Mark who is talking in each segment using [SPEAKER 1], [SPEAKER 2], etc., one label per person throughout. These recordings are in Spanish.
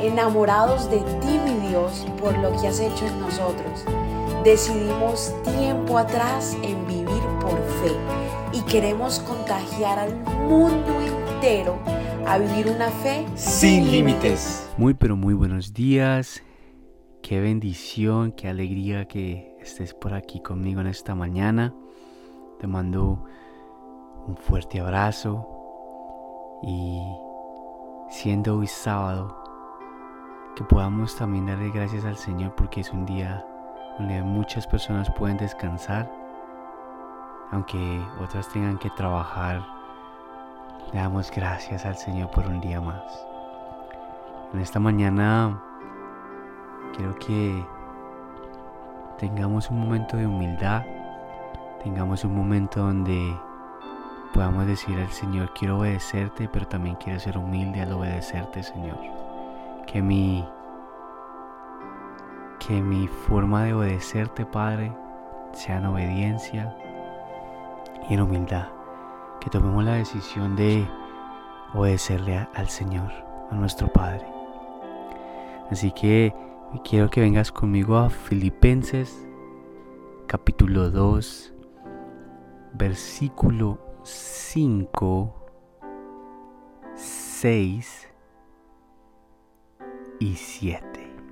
[SPEAKER 1] enamorados de ti, mi Dios, por lo que has hecho en nosotros. Decidimos tiempo atrás en vivir por fe y queremos contagiar al mundo entero a vivir una fe
[SPEAKER 2] sin límites.
[SPEAKER 3] Muy pero muy buenos días. Qué bendición, qué alegría que estés por aquí conmigo en esta mañana. Te mando un fuerte abrazo y siendo hoy sábado, que podamos también darle gracias al Señor porque es un día donde muchas personas pueden descansar, aunque otras tengan que trabajar. Le damos gracias al Señor por un día más. En esta mañana quiero que tengamos un momento de humildad, tengamos un momento donde podamos decir al Señor, quiero obedecerte, pero también quiero ser humilde al obedecerte, Señor. Que mi que mi forma de obedecerte, Padre, sea en obediencia y en humildad. Que tomemos la decisión de obedecerle al Señor, a nuestro Padre. Así que quiero que vengas conmigo a Filipenses capítulo 2, versículo 5, 6 y 7.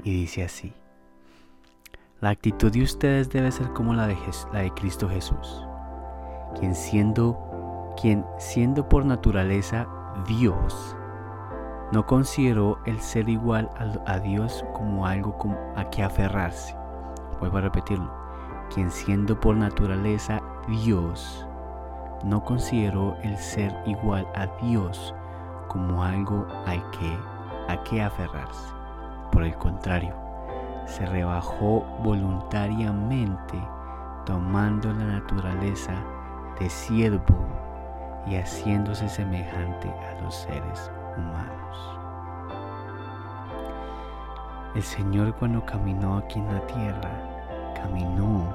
[SPEAKER 3] Y dice así. La actitud de ustedes debe ser como la de, la de Cristo Jesús, quien siendo, quien siendo por naturaleza Dios, no consideró el ser igual a, a Dios como algo a que aferrarse. Vuelvo a repetirlo. Quien siendo por naturaleza Dios, no consideró el ser igual a Dios como algo al que, a que aferrarse. Por el contrario, se rebajó voluntariamente tomando la naturaleza de siervo y haciéndose semejante a los seres humanos. El Señor cuando caminó aquí en la tierra, caminó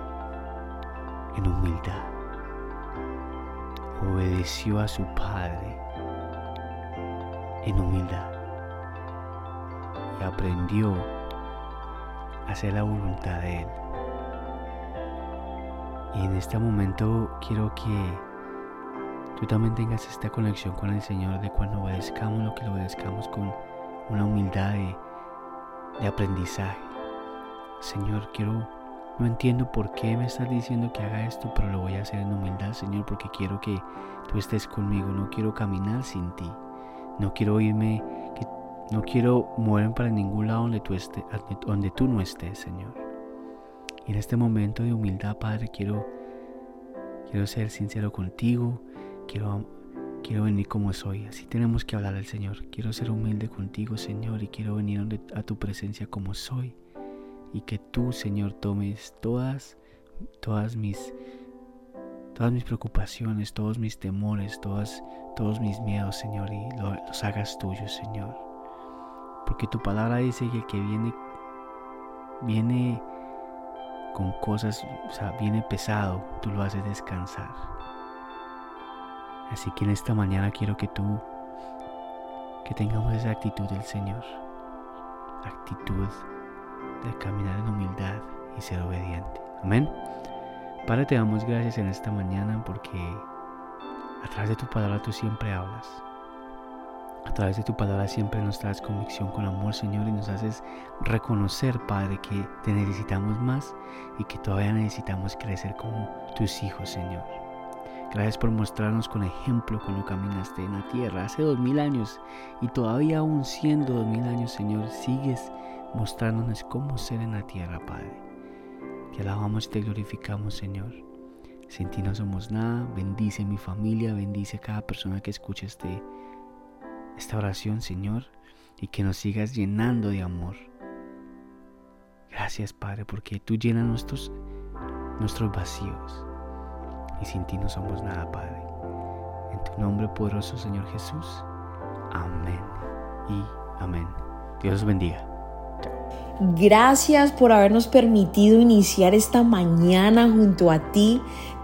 [SPEAKER 3] en humildad obedeció a su Padre en humildad aprendió a hacer la voluntad de Él. Y en este momento quiero que tú también tengas esta conexión con el Señor de cuando obedezcamos lo que lo obedezcamos con una humildad de, de aprendizaje. Señor, quiero no entiendo por qué me estás diciendo que haga esto, pero lo voy a hacer en humildad, Señor, porque quiero que tú estés conmigo. No quiero caminar sin ti. No quiero irme, que, no quiero moverme para ningún lado donde tú, estés, donde tú no estés, Señor. Y en este momento de humildad, Padre, quiero, quiero ser sincero contigo. Quiero, quiero venir como soy. Así tenemos que hablar al Señor. Quiero ser humilde contigo, Señor, y quiero venir a tu presencia como soy y que tú, Señor, tomes todas, todas mis, todas mis preocupaciones, todos mis temores, todas, todos mis miedos, Señor, y los hagas tuyos, Señor. Porque tu palabra dice que el que viene, viene con cosas, o sea, viene pesado, tú lo haces descansar. Así que en esta mañana quiero que tú, que tengamos esa actitud del Señor, actitud de caminar en humildad y ser obediente. Amén. Padre, te damos gracias en esta mañana porque a través de tu palabra tú siempre hablas. A través de tu palabra siempre nos traes convicción con amor, Señor, y nos haces reconocer, Padre, que te necesitamos más y que todavía necesitamos crecer como tus hijos, Señor. Gracias por mostrarnos con ejemplo cuando caminaste en la tierra hace dos mil años y todavía aún siendo dos mil años, Señor, sigues mostrándonos cómo ser en la tierra, Padre. Te alabamos y te glorificamos, Señor. Sin ti no somos nada. Bendice mi familia, bendice a cada persona que escuche este, esta oración, Señor, y que nos sigas llenando de amor. Gracias, Padre, porque tú llenas nuestros, nuestros vacíos. Y sin ti no somos nada, Padre. En tu nombre poderoso, Señor Jesús. Amén y amén. Dios los bendiga.
[SPEAKER 1] Gracias por habernos permitido iniciar esta mañana junto a ti.